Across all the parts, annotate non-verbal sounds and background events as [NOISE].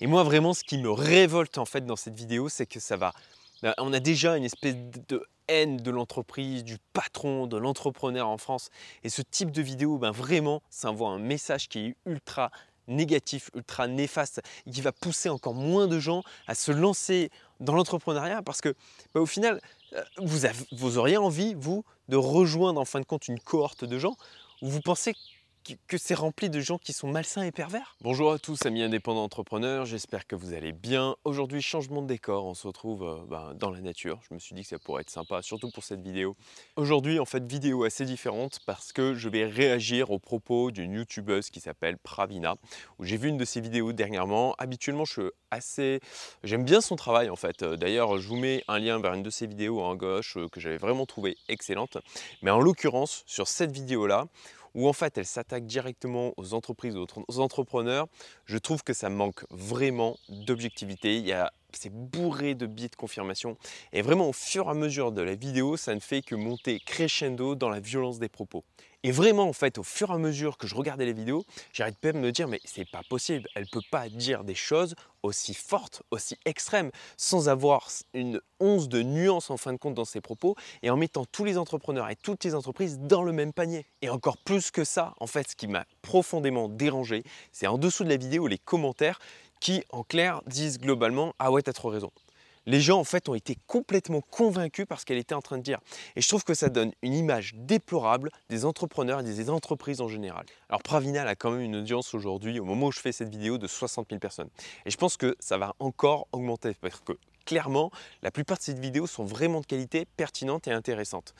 Et moi vraiment ce qui me révolte en fait dans cette vidéo, c'est que ça va... Ben, on a déjà une espèce de haine de l'entreprise, du patron, de l'entrepreneur en France. Et ce type de vidéo, ben vraiment, ça envoie un message qui est ultra négatif, ultra néfaste, qui va pousser encore moins de gens à se lancer dans l'entrepreneuriat parce que ben, au final, euh, vous, vous auriez envie, vous, de rejoindre en fin de compte une cohorte de gens où vous pensez que c'est rempli de gens qui sont malsains et pervers Bonjour à tous amis indépendants entrepreneurs, j'espère que vous allez bien. Aujourd'hui changement de décor, on se retrouve euh, ben, dans la nature. Je me suis dit que ça pourrait être sympa, surtout pour cette vidéo. Aujourd'hui en fait vidéo assez différente parce que je vais réagir aux propos d'une youtubeuse qui s'appelle Pravina. Où j'ai vu une de ses vidéos dernièrement. Habituellement je suis assez... J'aime bien son travail en fait. D'ailleurs je vous mets un lien vers une de ses vidéos en gauche euh, que j'avais vraiment trouvé excellente. Mais en l'occurrence sur cette vidéo là, où en fait elle s'attaque directement aux entreprises, aux entrepreneurs, je trouve que ça manque vraiment d'objectivité. Il c'est bourré de biais de confirmation. Et vraiment, au fur et à mesure de la vidéo, ça ne fait que monter crescendo dans la violence des propos. Et vraiment, en fait, au fur et à mesure que je regardais les vidéos, j'arrête pas de me dire, mais c'est pas possible, elle peut pas dire des choses aussi fortes, aussi extrêmes, sans avoir une once de nuance en fin de compte dans ses propos, et en mettant tous les entrepreneurs et toutes les entreprises dans le même panier. Et encore plus que ça, en fait, ce qui m'a profondément dérangé, c'est en dessous de la vidéo les commentaires qui, en clair, disent globalement « Ah ouais, t'as trop raison ». Les gens, en fait, ont été complètement convaincus par ce qu'elle était en train de dire. Et je trouve que ça donne une image déplorable des entrepreneurs et des entreprises en général. Alors Pravina a quand même une audience aujourd'hui, au moment où je fais cette vidéo, de 60 000 personnes. Et je pense que ça va encore augmenter parce que clairement, la plupart de ces vidéos sont vraiment de qualité, pertinentes et intéressantes.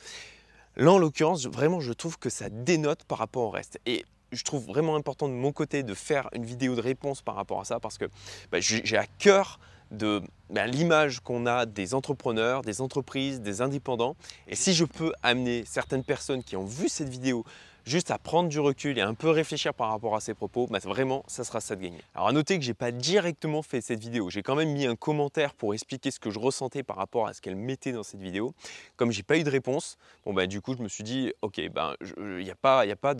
Là, en l'occurrence, vraiment, je trouve que ça dénote par rapport au reste. Et je trouve vraiment important de mon côté de faire une vidéo de réponse par rapport à ça parce que bah, j'ai à cœur de bah, l'image qu'on a des entrepreneurs, des entreprises, des indépendants. Et si je peux amener certaines personnes qui ont vu cette vidéo juste à prendre du recul et un peu réfléchir par rapport à ses propos, bah vraiment, ça sera ça de gagner. Alors à noter que je n'ai pas directement fait cette vidéo, j'ai quand même mis un commentaire pour expliquer ce que je ressentais par rapport à ce qu'elle mettait dans cette vidéo. Comme j'ai pas eu de réponse, bon bah du coup je me suis dit, ok, ben il n'y a a pas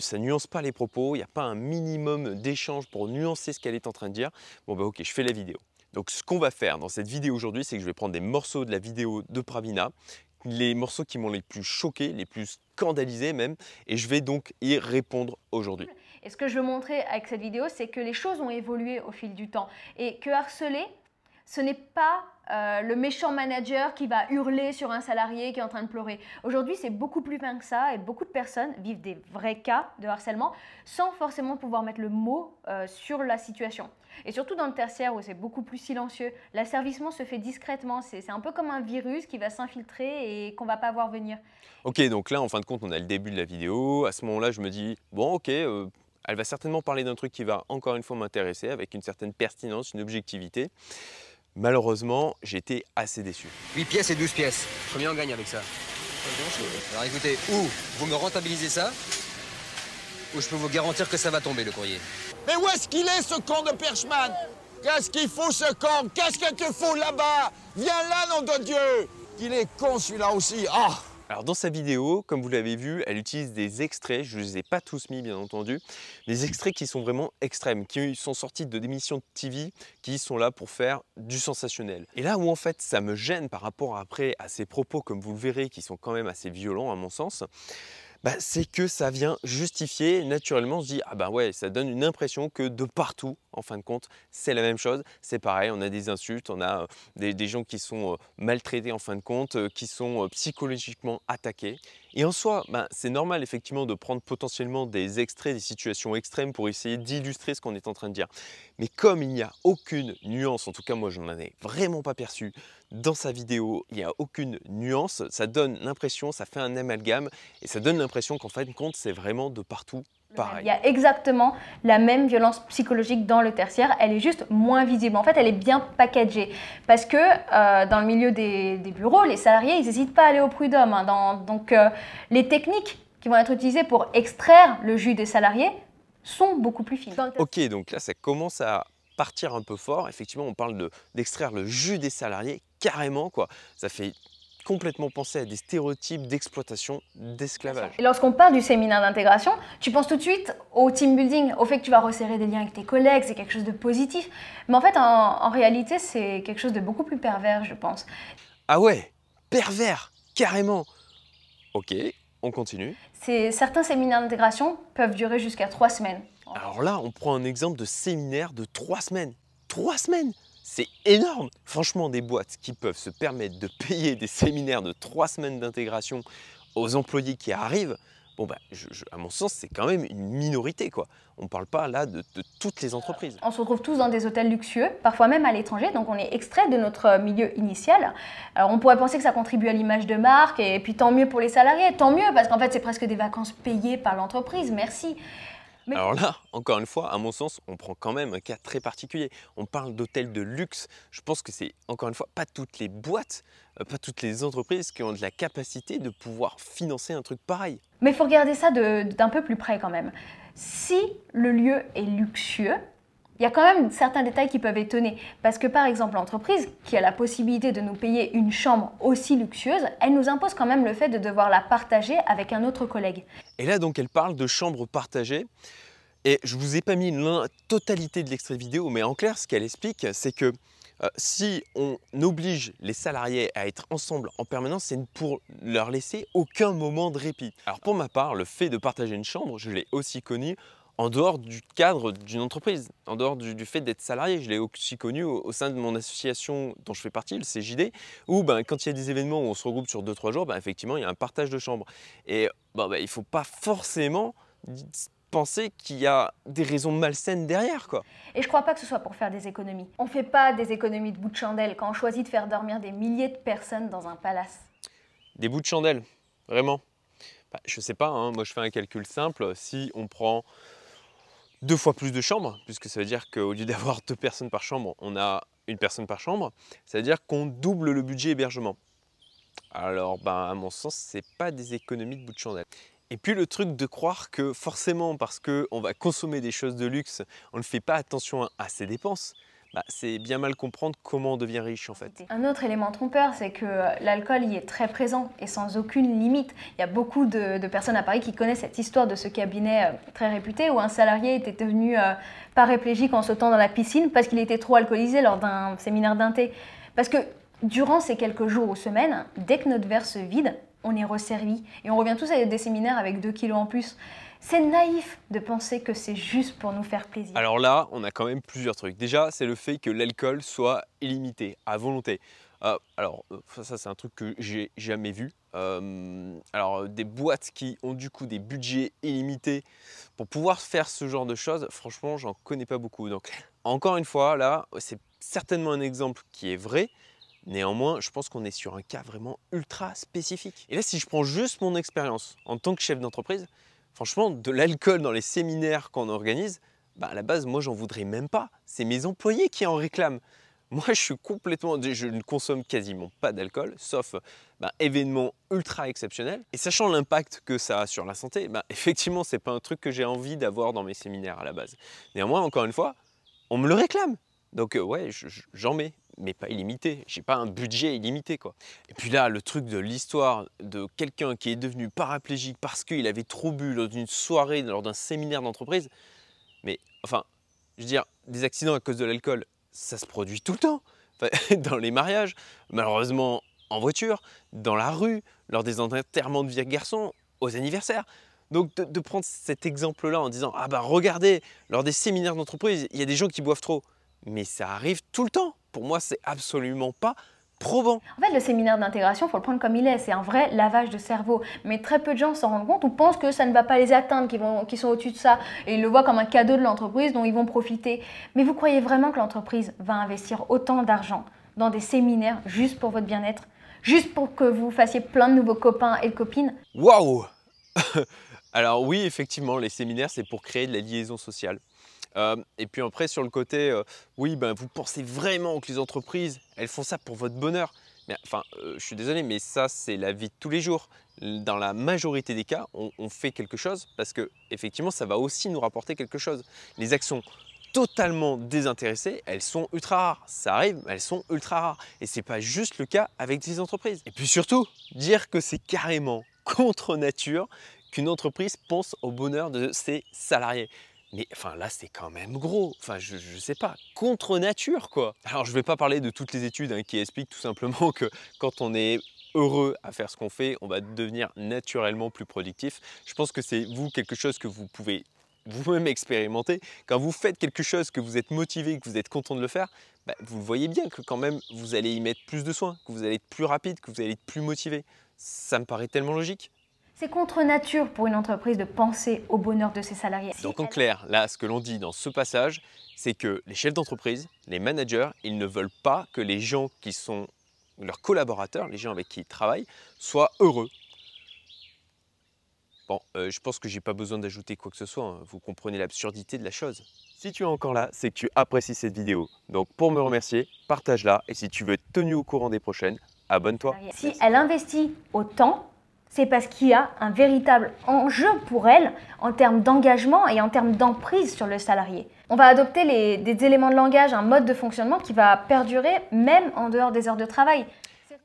ça nuance pas les propos, il n'y a pas un minimum d'échange pour nuancer ce qu'elle est en train de dire. Bon bah ok, je fais la vidéo. Donc ce qu'on va faire dans cette vidéo aujourd'hui, c'est que je vais prendre des morceaux de la vidéo de Pravina, les morceaux qui m'ont les plus choqués, les plus scandalisés même, et je vais donc y répondre aujourd'hui. Et ce que je veux montrer avec cette vidéo, c'est que les choses ont évolué au fil du temps et que harceler, ce n'est pas euh, le méchant manager qui va hurler sur un salarié qui est en train de pleurer. Aujourd'hui, c'est beaucoup plus fin que ça et beaucoup de personnes vivent des vrais cas de harcèlement sans forcément pouvoir mettre le mot euh, sur la situation. Et surtout dans le tertiaire où c'est beaucoup plus silencieux, l'asservissement se fait discrètement. C'est un peu comme un virus qui va s'infiltrer et qu'on va pas voir venir. Ok, donc là, en fin de compte, on a le début de la vidéo. À ce moment-là, je me dis, bon, ok, euh, elle va certainement parler d'un truc qui va encore une fois m'intéresser avec une certaine pertinence, une objectivité. Malheureusement, j'étais assez déçu. 8 pièces et 12 pièces. Combien on gagne avec ça Alors écoutez, ou vous me rentabilisez ça, ou je peux vous garantir que ça va tomber le courrier. Mais où est-ce qu'il est ce con de Perchman? Qu'est-ce qu'il faut ce con Qu'est-ce que tu fous là-bas? Viens là, nom de Dieu Il est con celui-là aussi. Ah alors dans sa vidéo, comme vous l'avez vu, elle utilise des extraits, je ne les ai pas tous mis bien entendu, des extraits qui sont vraiment extrêmes, qui sont sortis de d'émissions de TV, qui sont là pour faire du sensationnel. Et là où en fait ça me gêne par rapport après à ses propos, comme vous le verrez, qui sont quand même assez violents à mon sens, bah, c'est que ça vient justifier, naturellement on se dit, ah ben ouais, ça donne une impression que de partout, en fin de compte, c'est la même chose, c'est pareil, on a des insultes, on a des, gens qui sont maltraités en fin de compte, qui sont psychologiquement attaqués. Et en soi, ben, c'est normal effectivement de prendre potentiellement des extraits, des situations extrêmes pour essayer d'illustrer ce qu'on est en train de dire. Mais comme il n'y a aucune nuance, en tout cas moi je n'en ai vraiment pas perçu, dans sa vidéo, il n'y a aucune nuance, ça donne l'impression, ça fait un amalgame, et ça donne l'impression qu'en fin de compte, c'est vraiment de partout pareil. Il y a exactement la même violence psychologique dans le tertiaire, elle est juste moins visible. En fait, elle est bien packagée. Parce que euh, dans le milieu des, bureaux, les salariés, ils n'hésitent pas à aller au prud'homme. Hein. donc, euh, les techniques qui vont être utilisées pour extraire le jus des salariés sont beaucoup plus fines. Ok, donc là, ça commence à partir un peu fort. Effectivement, on parle d'extraire le jus des salariés carrément. quoi. Ça fait complètement penser à des stéréotypes d'exploitation, d'esclavage. Et lorsqu'on parle du séminaire d'intégration, tu penses tout de suite au team building, au fait que tu vas resserrer des liens avec tes collègues, c'est quelque chose de positif. Mais en fait, en, en réalité, c'est quelque chose de beaucoup plus pervers, je pense. Ah ouais, pervers, carrément. Ok, on continue. Certains séminaires d'intégration peuvent durer jusqu'à trois semaines. Alors là, on prend un exemple de séminaire de trois semaines. Trois semaines C'est énorme Franchement, des boîtes qui peuvent se permettre de [LAUGHS] payer des séminaires de trois semaines d'intégration aux employés qui arrivent, bon bah, je- je- à mon sens, c'est quand même une minorité quoi. On ne parle pas là de, de toutes les entreprises. On se retrouve tous dans des hôtels luxueux, parfois même à l'étranger, donc on est extrait de notre milieu initial. Alors on pourrait penser que ça contribue à l'image de marque, et puis tant mieux pour les salariés, tant mieux, parce qu'en fait c'est presque des vacances payées par l'entreprise, merci. Mais- Alors là, [LAUGHS] encore une fois, à mon sens, on prend quand même un cas très particulier. On parle d'hôtels de luxe. Je pense que c'est, encore une fois, pas toutes les boîtes, euh, pas toutes les entreprises qui ont de la capacité de pouvoir financer un truc pareil. Mais il faut regarder ça d'un peu plus près quand même. Si le lieu est luxueux, il y a quand même certains détails qui peuvent étonner. Parce que par exemple, l'entreprise qui a la possibilité de nous payer une chambre aussi luxueuse, elle nous impose quand même le fait de devoir la partager avec un autre collègue. Et là, donc, elle parle de chambres partagées. Et je vous ai pas mis la totalité de l'extrait vidéo, mais en clair, ce qu'elle explique, c'est que euh, si on oblige les salariés à être ensemble en permanence, c'est pour leur laisser aucun moment de répit. Alors pour ma part, le fait de partager une chambre, je l'ai aussi connu en dehors du cadre d'une entreprise, en dehors du, du fait d'être salarié. Je l'ai aussi connu au, au sein de mon association dont je fais partie, le CJD, où ben, quand il y a des événements où on se regroupe sur 2-3 jours, ben, effectivement, il y a un partage de chambres. Et ben, ben, il ne faut pas forcément penser qu'il y a des raisons malsaines derrière. quoi. Et je crois pas que ce soit pour faire des économies. On fait pas des économies de bout de chandelle quand on choisit de faire dormir des milliers de personnes dans un palace. Des bouts de chandelle, vraiment. Bah, je sais pas, hein, moi je fais un calcul simple. Si on prend deux fois plus de chambres, puisque ça veut dire qu'au lieu d'avoir deux personnes par chambre, on a une personne par chambre, ça veut dire qu'on double le budget hébergement. Alors, ben, à mon sens, c'est pas des économies de bout de chandelle. Et puis le truc de croire que forcément parce qu'on va consommer des choses de luxe, on ne fait pas attention à ses dépenses, bah, c'est bien mal comprendre comment on devient riche en fait. Un autre élément trompeur, c'est que l'alcool y est très présent et sans aucune limite. Il y a beaucoup de, de personnes à Paris qui connaissent cette histoire de ce cabinet euh, très réputé où un salarié était devenu euh, paraplégique en sautant dans la piscine parce qu'il était trop alcoolisé lors d'un séminaire d'un thé. Parce que durant ces quelques jours ou semaines, dès que notre verre se vide, on est resservi et on revient tous à des séminaires avec 2 kilos en plus. C'est naïf de penser que c'est juste pour nous faire plaisir. Alors là, on a quand même plusieurs trucs. Déjà, c'est le fait que l'alcool soit illimité, à volonté. Euh, alors, euh, ça, c'est un truc que j'ai jamais vu. Euh, alors, des boîtes qui ont du coup des budgets illimités pour pouvoir faire ce genre de choses, franchement, j'en connais pas beaucoup. Donc, encore une fois, là, c'est certainement un exemple qui est vrai. Néanmoins, je pense qu'on est sur un cas vraiment ultra spécifique. Et là, si je prends juste mon expérience en tant que chef d'entreprise, franchement, de l'alcool dans les séminaires qu'on organise, bah à la base, moi, j'en voudrais même pas. C'est mes employés qui en réclament. [LAUGHS] Moi, je suis complètement. Je ne consomme quasiment pas d'alcool, sauf bah, événements ultra exceptionnels. Et sachant l'impact que ça a sur la santé, bah, [LAUGHS] effectivement, c'est pas un truc que j'ai envie d'avoir dans mes séminaires à la base. Néanmoins, encore une fois, on me le réclame. Donc, euh, ouais, je- je- j'en mets, mais pas illimité. J'ai pas un budget illimité, quoi. Et puis là, le truc de l'histoire de quelqu'un qui est devenu paraplégique parce qu'il avait trop bu lors d'une soirée, lors d'un séminaire d'entreprise. Mais enfin, je veux dire, des accidents à cause de l'alcool, ça se produit tout le temps. [LAUGHS] Dans les mariages, malheureusement en voiture, dans la rue, lors des enterrements de vie de garçons, aux anniversaires. Donc de, de prendre cet exemple-là en disant ah bah regardez, lors des séminaires d'entreprise, il y a des gens qui boivent trop. Mais ça arrive tout le temps. Pour moi, c'est absolument pas probant. En fait, le séminaire d'intégration, il faut le prendre comme il est. C'est un vrai lavage de cerveau. Mais très peu de gens s'en rendent compte ou pensent que ça ne va pas les atteindre, qu'ils sont au-dessus de ça. Et ils le voient comme un cadeau de l'entreprise dont ils vont profiter. Mais vous croyez vraiment que l'entreprise va investir autant d'argent dans des séminaires juste pour votre bien-être? Juste pour que vous fassiez plein de nouveaux copains et de copines? Waouh [LAUGHS] Alors oui, effectivement, les séminaires, c'est pour créer de la liaison sociale. Euh, et puis après, sur le côté, euh, oui, ben, vous pensez vraiment que les entreprises, elles font ça pour votre bonheur. Mais enfin, euh, je suis désolé, mais ça, c'est la vie de tous les jours. Dans la majorité des cas, on, fait quelque chose parce que effectivement, ça va aussi nous rapporter quelque chose. Les actions totalement désintéressées, elles sont ultra rares. Ça arrive, elles sont ultra rares. Et c'est pas juste le cas avec des entreprises. Et puis surtout, dire que c'est carrément contre nature qu'une entreprise pense au bonheur de ses salariés. Mais enfin là, c'est quand même gros. Enfin, je, je sais pas, contre nature quoi. Alors, je vais pas parler de toutes les études hein, qui expliquent tout simplement que quand on est heureux à faire ce qu'on fait, on va devenir naturellement plus productif. Je pense que c'est vous quelque chose que vous pouvez vous-même expérimenter. Quand vous faites quelque chose, que vous êtes motivé, que vous êtes content de le faire, bah, vous voyez bien que quand même vous allez y mettre plus de soin, que vous allez être plus rapide, que vous allez être plus motivé. Ça me paraît tellement logique. C'est contre nature pour une entreprise de penser au bonheur de ses salariés. Donc en clair, là, ce que l'on dit dans ce passage, c'est que les chefs d'entreprise, les managers, ils ne veulent pas que les gens qui sont leurs collaborateurs, les gens avec qui ils travaillent, soient heureux. Bon, euh, je pense que j'ai pas besoin d'ajouter quoi que ce soit, hein. vous comprenez l'absurdité de la chose. Si tu es encore là, c'est que tu apprécies cette vidéo. Donc pour me remercier, partage-la et si tu veux être tenu au courant des prochaines, abonne-toi. Si elle investit autant, c'est parce qu'il y a un véritable enjeu pour elle en termes d'engagement et en termes d'emprise sur le salarié. On va adopter des éléments de langage, un mode de fonctionnement qui va perdurer même en dehors des heures de travail.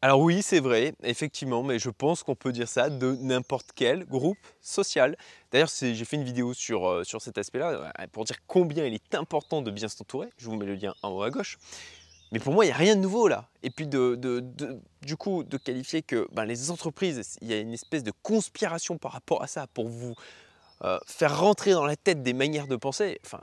Alors oui, c'est vrai, effectivement, mais je pense qu'on peut dire ça de n'importe quel groupe social. D'ailleurs, j'ai fait une vidéo sur, euh, sur cet aspect-là euh, pour dire combien il est important de bien s'entourer. Je vous mets le lien en haut à gauche. Mais pour moi, il n'y a rien de nouveau là. Et puis de, du coup, de qualifier que ben, les entreprises, il y a une espèce de conspiration par rapport à ça pour vous euh, faire rentrer dans la tête des manières de penser. Enfin,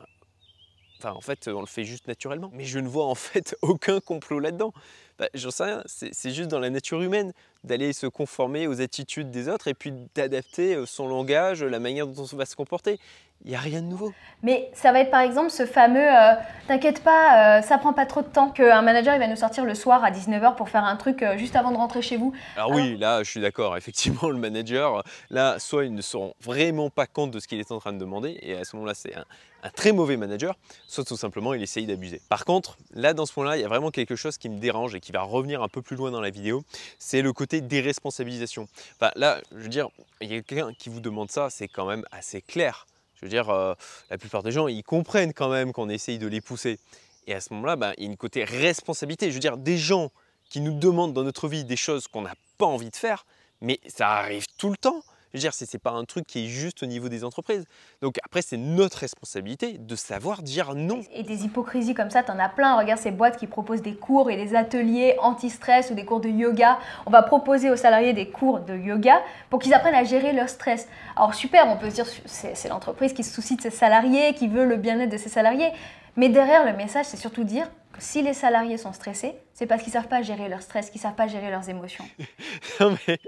Enfin, en fait, on le fait juste naturellement. Mais je ne vois en [LAUGHS] fait aucun complot là-dedans. Bah, J'en sais rien. C'est c'est juste dans la nature humaine d'aller se conformer aux attitudes des autres et puis d'adapter euh, son langage, la manière dont on va se comporter. Il n'y a rien de nouveau. Mais ça va être par exemple ce fameux euh, T'inquiète pas, euh, ça prend pas trop de temps qu'un manager il va nous sortir le soir à 19h pour faire un truc euh, juste avant de rentrer chez vous. Alors oui, là, je suis d'accord. [LAUGHS] Effectivement, le manager, là, soit il ne se rend vraiment pas compte de ce qu'il est en train de demander, et à ce moment-là, c'est un, un très mauvais manager, soit tout simplement, il essaye d'abuser. Par contre, là, dans ce point-là, il y a vraiment quelque chose qui me dérange et qui va revenir un peu plus loin dans la vidéo, c'est le côté déresponsabilisation. Enfin, là, je veux dire, il y a quelqu'un qui vous demande ça, c'est quand même assez clair. Je veux dire, euh, la plupart des gens, ils comprennent quand même qu'on essaye de les pousser. Et à ce moment-là, ben, il y a une côté responsabilité. Je veux dire, des gens qui nous demandent dans notre vie des choses qu'on n'a pas envie de faire, mais ça arrive tout le temps. Je veux dire, c'est pas un truc qui est juste au niveau des entreprises. Donc après, c'est notre responsabilité de savoir dire non. Et des hypocrisies comme ça, t'en as plein. Regarde ces boîtes qui proposent des cours et des ateliers anti-stress ou des cours de yoga. On va proposer aux salariés des cours de yoga pour qu'ils apprennent à gérer leur stress. Alors super, on peut se dire c'est c'est l'entreprise qui se soucie de ses salariés, qui veut le bien-être de ses salariés. Mais derrière, le message, c'est surtout dire que si les salariés sont stressés, c'est parce qu'ils savent pas gérer leur stress, qu'ils savent pas gérer leurs émotions. [LAUGHS] non, mais...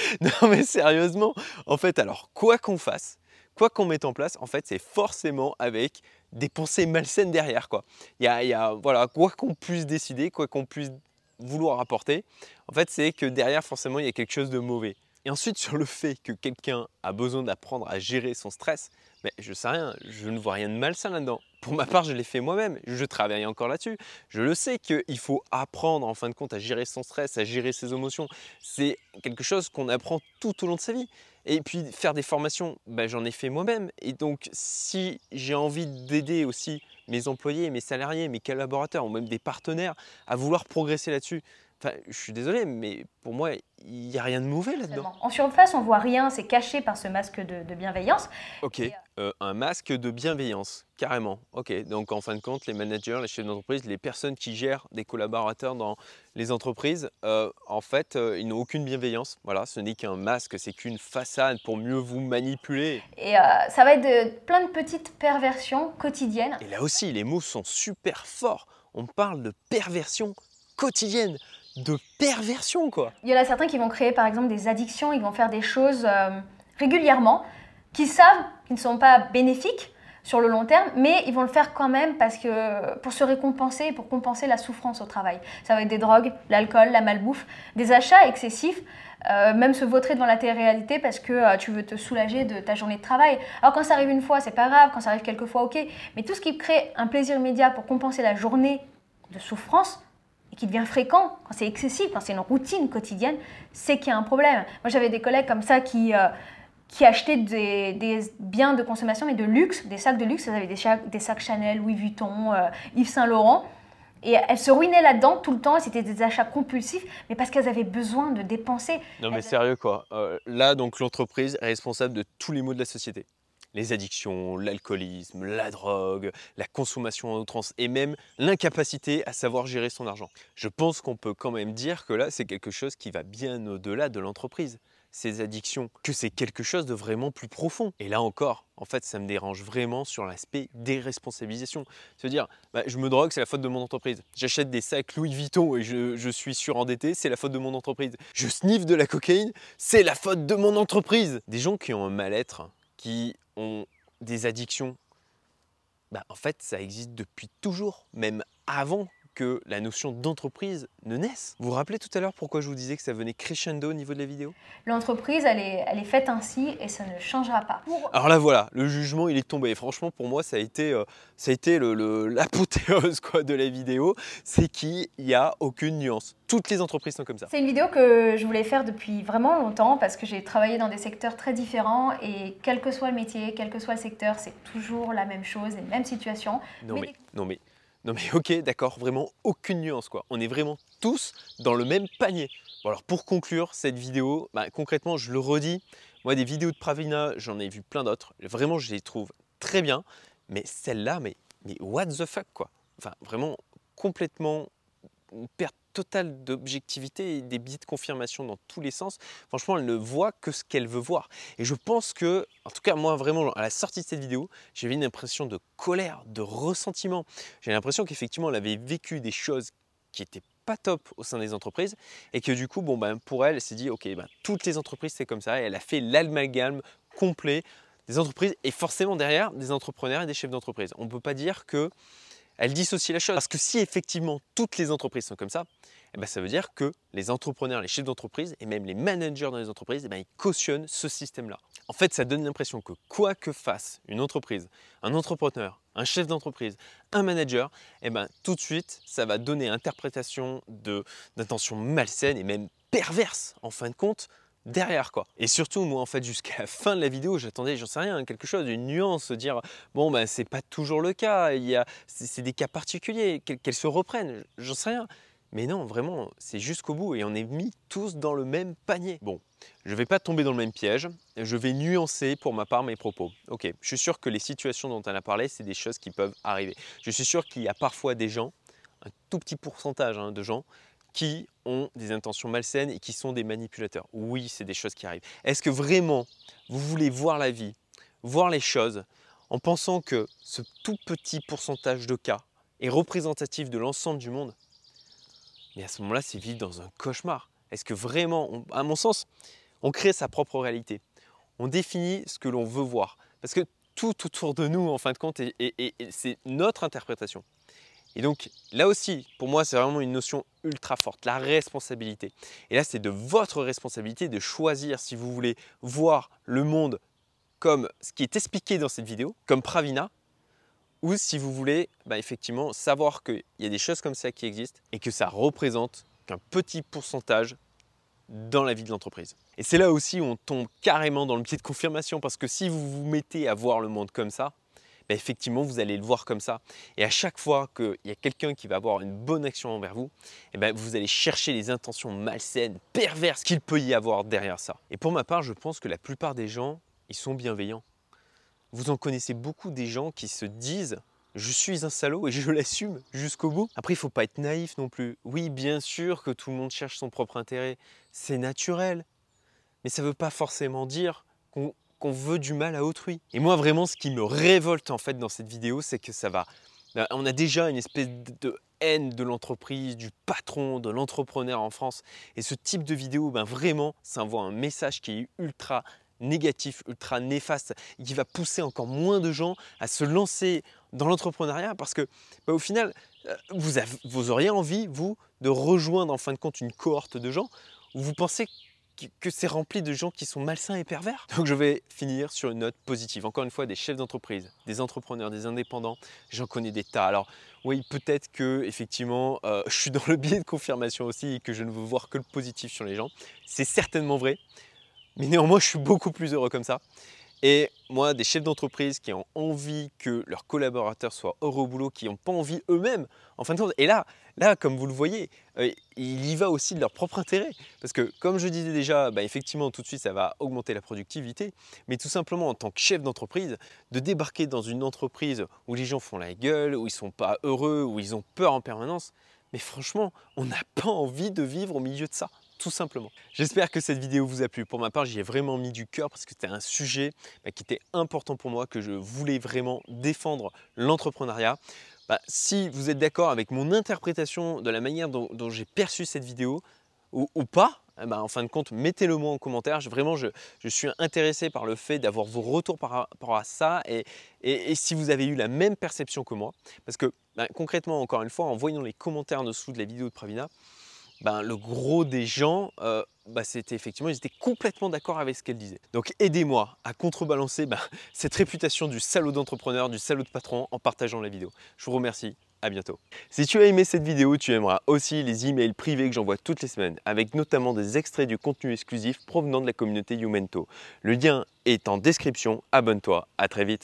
[LAUGHS] non mais sérieusement, en fait, alors quoi qu'on fasse, quoi qu'on mette en place, en fait, c'est forcément avec des pensées malsaines derrière, quoi. Il y a, voilà, quoi qu'on puisse décider, quoi qu'on puisse vouloir apporter, en fait, c'est que derrière, forcément, il y a quelque chose de mauvais. Et ensuite, sur le fait que quelqu'un a besoin d'apprendre à gérer son stress, mais je sais rien, je ne vois rien de malsain là-dedans. Pour ma part, je l'ai fait moi-même, je travaille encore là-dessus. Je le sais qu'il faut apprendre en fin de compte à gérer son stress, à gérer ses émotions. C'est quelque chose qu'on apprend tout au long de sa vie. Et puis faire des formations, ben, j'en ai fait moi-même. Et donc si j'ai envie d'aider aussi mes employés, mes salariés, mes collaborateurs ou même des partenaires à vouloir progresser là-dessus, enfin, je suis désolé, mais pour moi, il n'y a rien de mauvais là-dedans. En surface, on voit rien, c'est caché par ce masque de, de bienveillance. Ok, euh, un masque de bienveillance, carrément. Ok, donc en fin de compte, les managers, les chefs d'entreprise, les personnes qui gèrent des collaborateurs dans les entreprises, euh, en fait, euh, ils n'ont aucune bienveillance. Voilà, ce n'est qu'un masque, c'est qu'une façade pour mieux vous manipuler. Et ça va être de, plein de petites perversions quotidiennes. Et là aussi, les mots sont super forts. On parle de perversion quotidienne, de perversion quoi. Il y en a certains qui vont créer par exemple des addictions, ils vont faire des choses euh, régulièrement qu'ils savent qu'ils ne sont pas bénéfiques sur le long terme, mais ils vont le faire quand même parce que pour se récompenser, pour compenser la souffrance au travail. Ça va être des drogues, l'alcool, la malbouffe, des achats excessifs, euh, même se vautrer devant la télé-réalité parce que euh, tu veux te soulager de ta journée de travail. Alors quand ça arrive une fois, c'est pas grave, quand ça arrive quelques fois, ok, mais tout ce qui crée un plaisir immédiat pour compenser la journée de souffrance, et qui devient fréquent, quand c'est excessif, quand c'est une routine quotidienne, c'est qu'il y a un problème. Moi, j'avais des collègues comme ça qui, euh, qui achetaient des, biens de consommation, mais de luxe, des sacs de luxe. Elles avaient des sacs, des sacs Chanel, Louis Vuitton, euh, Yves Saint Laurent. Et elles se ruinaient là-dedans tout le temps, c'était des achats compulsifs, mais parce qu'elles avaient besoin de dépenser. Non mais sérieux quoi, euh, là donc l'entreprise est responsable de tous les maux de la société. Les addictions, l'alcoolisme, la drogue, la consommation en outrance et même l'incapacité à savoir gérer son argent. Je pense qu'on peut quand même dire que là c'est quelque chose qui va bien au-delà de l'entreprise ces addictions, que c'est quelque chose de vraiment plus profond. Et là encore, en fait, ça me dérange vraiment sur l'aspect déresponsabilisation. C'est-à-dire, bah, je me drogue, c'est la faute de mon entreprise. J'achète des sacs Louis Vuitton et je, je suis surendetté, c'est la faute de mon entreprise. Je sniffe de la cocaïne, c'est la faute de mon entreprise. Des gens qui ont un mal-être, qui ont des addictions, bah, en fait, ça existe depuis toujours, même avant que la notion d'entreprise ne naisse. Vous vous rappelez tout à l'heure pourquoi je vous disais que ça venait crescendo au niveau de la vidéo? L'entreprise, elle est, elle est faite ainsi et ça ne changera pas. Alors là voilà, le jugement il est tombé. Et franchement pour moi ça a été, euh, ça a été l'apothéose quoi, de la vidéo, c'est qu'il n'y a aucune nuance. Toutes les entreprises sont comme ça. C'est une vidéo que je voulais faire depuis vraiment longtemps parce que j'ai travaillé dans des secteurs très différents et quel que soit le métier, quel que soit le secteur, c'est toujours la même chose, les mêmes situations. Non mais, non mais non mais ok, d'accord, vraiment aucune nuance quoi. On est vraiment tous dans le même panier. Bon alors pour conclure cette vidéo, bah, concrètement je le redis, moi des vidéos de Pravina, j'en ai vu plein d'autres. Vraiment je les trouve très bien, mais celle-là, mais, mais what the fuck quoi. Enfin vraiment complètement perte totale d'objectivité et des billets de confirmation dans tous les sens. Franchement, elle ne voit que ce qu'elle veut voir. Et je pense que, en tout cas, moi, vraiment, à la sortie de cette vidéo, eu une impression de colère, de ressentiment. J'ai l'impression qu'effectivement, elle avait vécu des choses qui étaient pas top au sein des entreprises et que du coup, bon, ben, pour elle, elle s'est dit, ok, ben, toutes les entreprises, c'est comme ça. Et elle a fait l'amalgame complet des entreprises et forcément derrière des entrepreneurs et des chefs d'entreprise. On ne peut pas dire que elle dissocie la chose. Parce que si effectivement toutes les entreprises sont comme ça, eh ben, ça veut dire que les entrepreneurs, les chefs d'entreprise et même les managers dans les entreprises, eh ben, ils cautionnent ce système-là. En fait, ça donne l'impression que quoi que fasse une entreprise, un entrepreneur, un chef d'entreprise, un manager, eh ben, tout de suite, ça va donner interprétation d'intentions malsaines et même perverses en fin de compte derrière quoi. Et surtout moi en fait jusqu'à la fin de la vidéo j'attendais j'en sais rien quelque chose une nuance dire bon ben c'est pas toujours le cas il y a c'est des cas particuliers qu'elles se reprennent j'en sais rien mais non vraiment c'est jusqu'au bout et on est mis tous dans le même panier. Bon je vais pas tomber dans le même piège je vais nuancer pour ma part mes propos. Ok je suis sûr que les situations dont elle a parlé c'est des choses qui peuvent arriver. Je suis sûr qu'il y a parfois des gens un tout petit pourcentage hein, de gens qui ont des intentions malsaines et qui sont des manipulateurs. Oui, c'est des choses qui arrivent. Est-ce que vraiment vous voulez voir la vie, voir les choses en pensant que ce tout petit pourcentage de cas est représentatif de l'ensemble du monde? Mais à ce moment-là, c'est vivre dans un cauchemar. Est-ce que vraiment, à mon sens, on crée sa propre réalité? On définit ce que l'on veut voir. Parce que tout autour de nous, en fin de compte, c'est notre interprétation. Et donc là aussi, pour moi, c'est vraiment une notion ultra forte, la responsabilité. Et là, c'est de votre responsabilité de choisir si vous voulez voir le monde comme ce qui est expliqué dans cette vidéo, comme Pravina, ou si vous voulez bah, effectivement savoir qu'il y a des choses comme ça qui existent et que ça représente qu'un petit pourcentage dans la vie de l'entreprise. Et c'est là aussi où on tombe carrément dans le pied de confirmation parce que si vous vous mettez à voir le monde comme ça, bah, effectivement, vous allez le voir comme ça. Et à chaque fois qu'il y a quelqu'un qui va avoir une bonne action envers vous, eh ben, vous allez chercher les intentions malsaines, perverses qu'il peut y avoir derrière ça. Et pour ma part, je pense que la plupart des gens, ils sont bienveillants. Vous en connaissez beaucoup des gens qui se disent je suis un salaud et je l'assume jusqu'au bout. Après, il faut pas être naïf non plus. Oui, bien sûr que tout le monde cherche son propre intérêt. C'est naturel. Mais ça ne veut pas forcément dire qu'on qu'on veut du mal à autrui. Et moi vraiment ce qui me révolte en fait dans cette vidéo c'est que ça va... Ben, on a déjà une espèce de haine de l'entreprise, du patron, de l'entrepreneur en France. Et ce type de vidéo, ben vraiment, ça envoie un message qui est ultra négatif, ultra néfaste, qui va pousser encore moins de gens à se lancer dans l'entrepreneuriat parce que ben, au final, euh, vous, vous auriez envie, vous, de rejoindre en fin de compte une cohorte de gens où vous pensez que c'est rempli de gens qui sont malsains et pervers. Donc je vais finir sur une note positive. Encore une fois, des chefs d'entreprise, des entrepreneurs, des indépendants, j'en connais des tas. Alors oui, peut-être que effectivement, euh, je suis dans le biais de confirmation aussi et que je ne veux voir que le positif sur les gens. C'est certainement vrai. Mais néanmoins, je suis beaucoup plus heureux comme ça. Et moi, des chefs d'entreprise qui ont envie que leurs collaborateurs soient heureux au boulot, qui n'ont pas envie eux-mêmes, en fin de compte. Et là, là, comme vous le voyez, euh, il y va aussi de leur propre intérêt. Parce que, comme je disais déjà, bah, effectivement, tout de suite, ça va augmenter la productivité. Mais tout simplement, en tant que chef d'entreprise, de débarquer dans une entreprise où les gens font la gueule, où ils ne sont pas heureux, où ils ont peur en permanence, mais franchement, on n'a pas envie de vivre au milieu de ça tout simplement. J'espère que cette vidéo vous a plu. Pour ma part, j'y ai vraiment mis du cœur parce que c'était un sujet bah, qui était important pour moi, que je voulais vraiment défendre l'entrepreneuriat. Bah, si vous êtes d'accord avec mon interprétation de la manière dont, j'ai perçu cette vidéo ou, pas, eh ben, en fin de compte, mettez-le moi en commentaire. vraiment, je, suis intéressé par le fait d'avoir vos retours par rapport à ça et, et, si vous avez eu la même perception que moi. Parce que bah, concrètement, encore une fois, en voyant les commentaires en dessous de la vidéo de Pravina, ben, le gros des gens, euh, bah, c'était effectivement, ils étaient complètement d'accord avec ce qu'elle disait. Donc aidez-moi à contrebalancer ben, [LAUGHS] cette réputation du salaud d'entrepreneur, du salaud de patron en partageant la vidéo. Je vous remercie, à bientôt. Si tu as aimé cette vidéo, tu aimeras aussi les emails privés que j'envoie toutes les semaines, avec notamment des extraits du contenu exclusif provenant de la communauté Youmento. Le lien est en description, abonne-toi, à très vite.